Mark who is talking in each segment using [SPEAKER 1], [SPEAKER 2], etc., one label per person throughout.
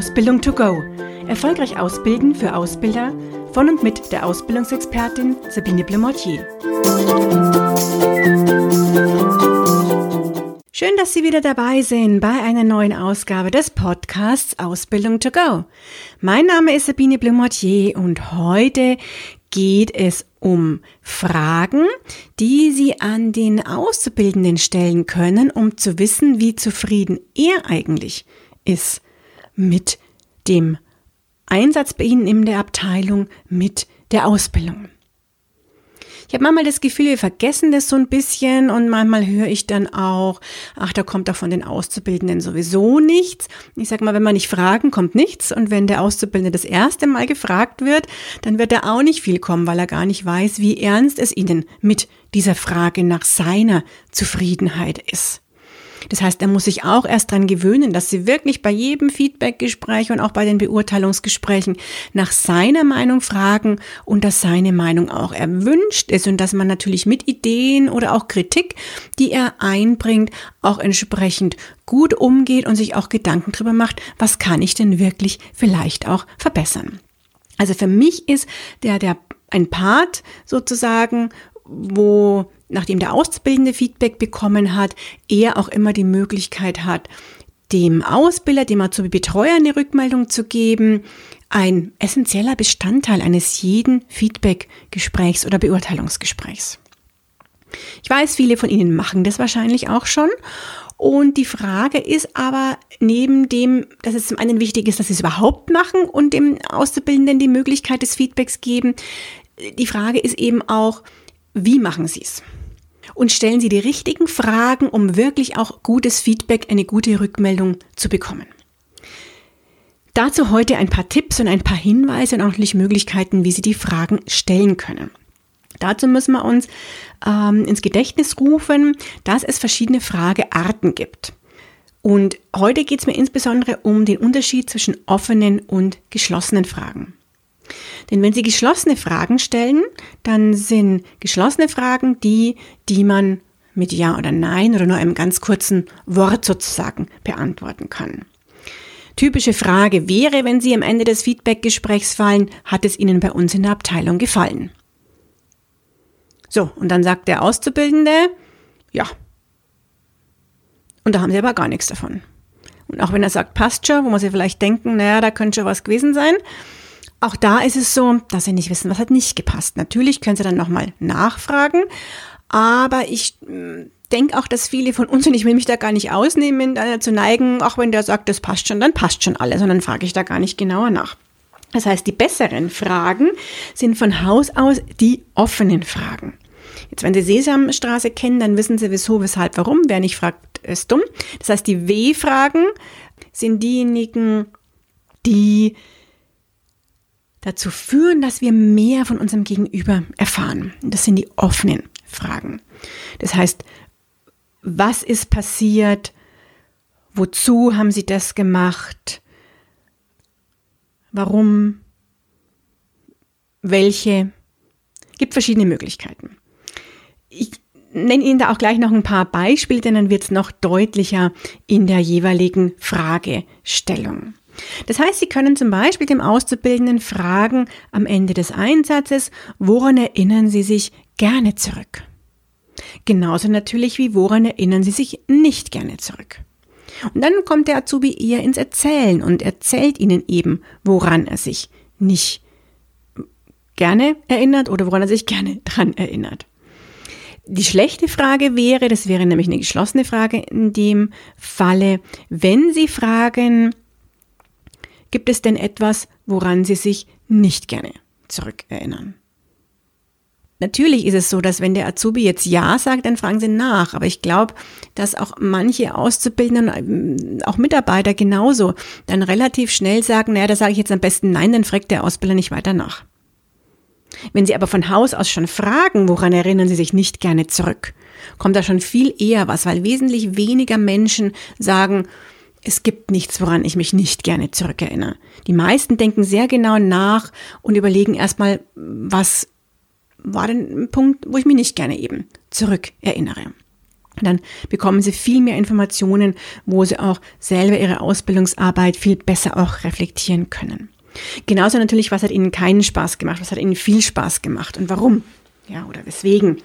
[SPEAKER 1] Ausbildung to go. Erfolgreich ausbilden für Ausbilder von und mit der Ausbildungsexpertin Sabine Blemortier. Schön, dass Sie wieder dabei sind bei einer neuen Ausgabe des Podcasts Ausbildung to go. Mein Name ist Sabine Blemortier und heute geht es um Fragen, die Sie an den Auszubildenden stellen können, um zu wissen, wie zufrieden er eigentlich ist mit dem Einsatz bei Ihnen in der Abteilung, mit der Ausbildung. Ich habe manchmal das Gefühl, wir vergessen das so ein bisschen und manchmal höre ich dann auch, ach, da kommt doch von den Auszubildenden sowieso nichts. Ich sage mal, wenn man nicht fragen, kommt nichts. Und wenn der Auszubildende das erste Mal gefragt wird, dann wird er auch nicht viel kommen, weil er gar nicht weiß, wie ernst es Ihnen mit dieser Frage nach seiner Zufriedenheit ist. Das heißt, er muss sich auch erst dran gewöhnen, dass sie wirklich bei jedem Feedbackgespräch und auch bei den Beurteilungsgesprächen nach seiner Meinung fragen und dass seine Meinung auch erwünscht ist und dass man natürlich mit Ideen oder auch Kritik, die er einbringt, auch entsprechend gut umgeht und sich auch Gedanken darüber macht, was kann ich denn wirklich vielleicht auch verbessern. Also für mich ist der, der ein Part sozusagen, wo nachdem der Auszubildende Feedback bekommen hat, er auch immer die Möglichkeit hat, dem Ausbilder, dem Azubi-Betreuer eine Rückmeldung zu geben, ein essentieller Bestandteil eines jeden Feedback-Gesprächs oder Beurteilungsgesprächs. Ich weiß, viele von Ihnen machen das wahrscheinlich auch schon. Und die Frage ist aber neben dem, dass es zum einen wichtig ist, dass Sie es überhaupt machen und dem Auszubildenden die Möglichkeit des Feedbacks geben, die Frage ist eben auch, wie machen Sie es? Und stellen Sie die richtigen Fragen, um wirklich auch gutes Feedback, eine gute Rückmeldung zu bekommen. Dazu heute ein paar Tipps und ein paar Hinweise und auch natürlich Möglichkeiten, wie Sie die Fragen stellen können. Dazu müssen wir uns ähm, ins Gedächtnis rufen, dass es verschiedene Fragearten gibt. Und heute geht es mir insbesondere um den Unterschied zwischen offenen und geschlossenen Fragen. Denn wenn Sie geschlossene Fragen stellen, dann sind geschlossene Fragen die, die man mit Ja oder Nein oder nur einem ganz kurzen Wort sozusagen beantworten kann. Typische Frage wäre, wenn Sie am Ende des Feedbackgesprächs fallen, hat es Ihnen bei uns in der Abteilung gefallen? So, und dann sagt der Auszubildende, ja. Und da haben Sie aber gar nichts davon. Und auch wenn er sagt, passt schon, wo man sich vielleicht denken, naja, da könnte schon was gewesen sein, auch da ist es so, dass sie nicht wissen, was hat nicht gepasst. Natürlich können sie dann nochmal nachfragen, aber ich mm, denke auch, dass viele von uns, und ich will mich da gar nicht ausnehmen, zu neigen, auch wenn der sagt, das passt schon, dann passt schon alles, und dann frage ich da gar nicht genauer nach. Das heißt, die besseren Fragen sind von Haus aus die offenen Fragen. Jetzt, wenn Sie Sesamstraße kennen, dann wissen Sie wieso, weshalb, warum. Wer nicht fragt, ist dumm. Das heißt, die W-Fragen sind diejenigen, die dazu führen, dass wir mehr von unserem Gegenüber erfahren. Das sind die offenen Fragen. Das heißt, was ist passiert? Wozu haben Sie das gemacht? Warum? Welche? Gibt verschiedene Möglichkeiten. Ich nenne Ihnen da auch gleich noch ein paar Beispiele, denn dann wird es noch deutlicher in der jeweiligen Fragestellung. Das heißt, Sie können zum Beispiel dem Auszubildenden fragen am Ende des Einsatzes, woran erinnern Sie sich gerne zurück? Genauso natürlich wie woran erinnern Sie sich nicht gerne zurück? Und dann kommt der Azubi eher ins Erzählen und erzählt Ihnen eben, woran er sich nicht gerne erinnert oder woran er sich gerne dran erinnert. Die schlechte Frage wäre, das wäre nämlich eine geschlossene Frage in dem Falle, wenn Sie fragen, Gibt es denn etwas, woran Sie sich nicht gerne zurückerinnern? Natürlich ist es so, dass wenn der Azubi jetzt Ja sagt, dann fragen Sie nach. Aber ich glaube, dass auch manche Auszubildenden, auch Mitarbeiter genauso, dann relativ schnell sagen, naja, da sage ich jetzt am besten Nein, dann fragt der Ausbilder nicht weiter nach. Wenn Sie aber von Haus aus schon fragen, woran erinnern Sie sich nicht gerne zurück, kommt da schon viel eher was, weil wesentlich weniger Menschen sagen, es gibt nichts, woran ich mich nicht gerne zurückerinnere. Die meisten denken sehr genau nach und überlegen erstmal, was war denn ein Punkt, wo ich mich nicht gerne eben zurückerinnere. Dann bekommen Sie viel mehr Informationen, wo Sie auch selber Ihre Ausbildungsarbeit viel besser auch reflektieren können. Genauso natürlich, was hat Ihnen keinen Spaß gemacht, was hat Ihnen viel Spaß gemacht und warum, ja, oder weswegen.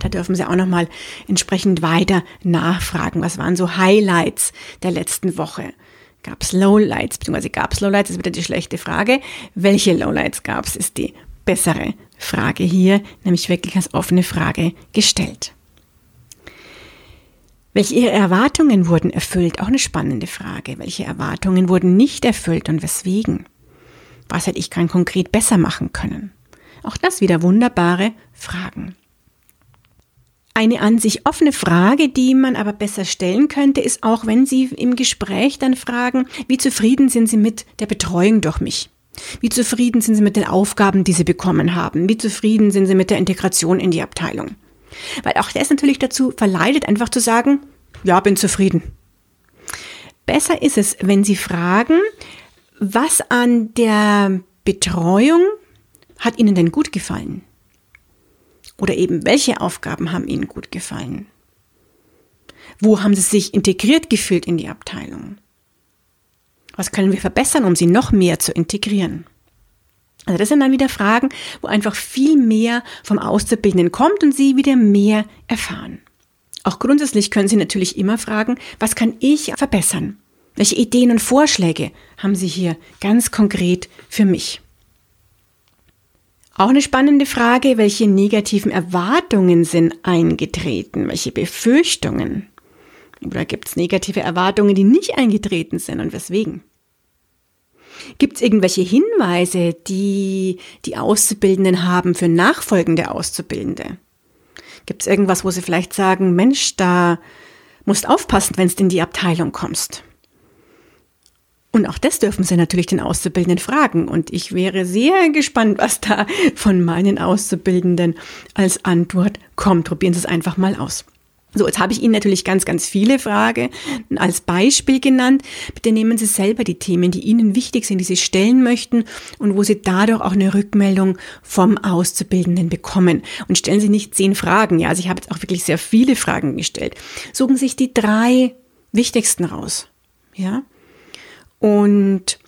[SPEAKER 1] Da dürfen Sie auch nochmal entsprechend weiter nachfragen. Was waren so Highlights der letzten Woche? Gab es Lowlights, beziehungsweise gab es Lowlights, ist wieder die schlechte Frage. Welche Lowlights gab es, ist die bessere Frage hier, nämlich wirklich als offene Frage gestellt. Welche Ihre Erwartungen wurden erfüllt? Auch eine spannende Frage. Welche Erwartungen wurden nicht erfüllt und weswegen? Was hätte ich ganz konkret besser machen können? Auch das wieder wunderbare Fragen. Eine an sich offene Frage, die man aber besser stellen könnte, ist auch, wenn Sie im Gespräch dann fragen, wie zufrieden sind Sie mit der Betreuung durch mich? Wie zufrieden sind Sie mit den Aufgaben, die Sie bekommen haben? Wie zufrieden sind Sie mit der Integration in die Abteilung? Weil auch das natürlich dazu verleitet, einfach zu sagen, ja, bin zufrieden. Besser ist es, wenn Sie fragen, was an der Betreuung hat Ihnen denn gut gefallen? Oder eben, welche Aufgaben haben Ihnen gut gefallen? Wo haben Sie sich integriert gefühlt in die Abteilung? Was können wir verbessern, um sie noch mehr zu integrieren? Also das sind dann wieder Fragen, wo einfach viel mehr vom Auszubildenden kommt und Sie wieder mehr erfahren. Auch grundsätzlich können Sie natürlich immer fragen, was kann ich verbessern? Welche Ideen und Vorschläge haben Sie hier ganz konkret für mich? Auch eine spannende Frage, welche negativen Erwartungen sind eingetreten? Welche Befürchtungen? Oder gibt es negative Erwartungen, die nicht eingetreten sind und weswegen? Gibt es irgendwelche Hinweise, die die Auszubildenden haben für nachfolgende Auszubildende? Gibt es irgendwas, wo sie vielleicht sagen, Mensch, da musst aufpassen, wenn du in die Abteilung kommst? Und auch das dürfen Sie natürlich den Auszubildenden fragen. Und ich wäre sehr gespannt, was da von meinen Auszubildenden als Antwort kommt. Probieren Sie es einfach mal aus. So, jetzt habe ich Ihnen natürlich ganz, ganz viele Fragen als Beispiel genannt. Bitte nehmen Sie selber die Themen, die Ihnen wichtig sind, die Sie stellen möchten und wo Sie dadurch auch eine Rückmeldung vom Auszubildenden bekommen. Und stellen Sie nicht zehn Fragen. Ja, also ich habe jetzt auch wirklich sehr viele Fragen gestellt. Suchen Sie sich die drei wichtigsten raus. Ja. Und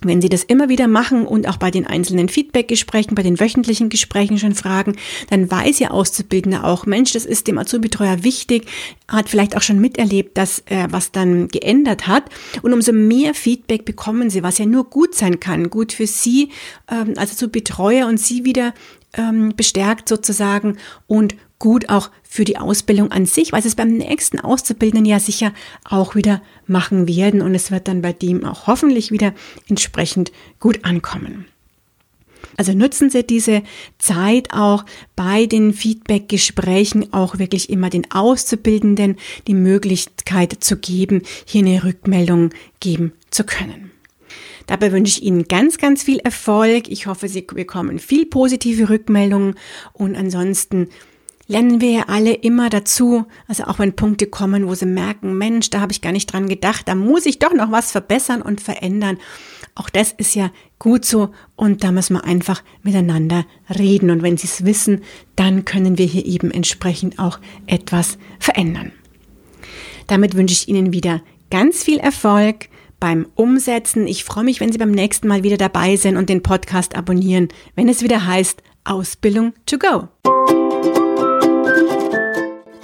[SPEAKER 1] wenn Sie das immer wieder machen und auch bei den einzelnen Feedbackgesprächen, bei den wöchentlichen Gesprächen schon fragen, dann weiß Ihr Auszubildender auch, Mensch, das ist dem Azubi-Betreuer wichtig, hat vielleicht auch schon miterlebt, dass er was dann geändert hat. Und umso mehr Feedback bekommen Sie, was ja nur gut sein kann, gut für Sie ähm, als Azubi-Betreuer und Sie wieder ähm, bestärkt sozusagen und gut auch für die Ausbildung an sich, weil sie es beim nächsten Auszubildenden ja sicher auch wieder machen werden und es wird dann bei dem auch hoffentlich wieder entsprechend gut ankommen. Also nutzen Sie diese Zeit auch bei den Feedback-Gesprächen auch wirklich immer den Auszubildenden die Möglichkeit zu geben, hier eine Rückmeldung geben zu können. Dabei wünsche ich Ihnen ganz, ganz viel Erfolg. Ich hoffe, Sie bekommen viel positive Rückmeldungen und ansonsten lernen wir ja alle immer dazu, also auch wenn Punkte kommen, wo sie merken, Mensch, da habe ich gar nicht dran gedacht, da muss ich doch noch was verbessern und verändern. Auch das ist ja gut so und da müssen wir einfach miteinander reden und wenn sie es wissen, dann können wir hier eben entsprechend auch etwas verändern. Damit wünsche ich Ihnen wieder ganz viel Erfolg beim Umsetzen. Ich freue mich, wenn Sie beim nächsten Mal wieder dabei sind und den Podcast abonnieren, wenn es wieder heißt Ausbildung to go.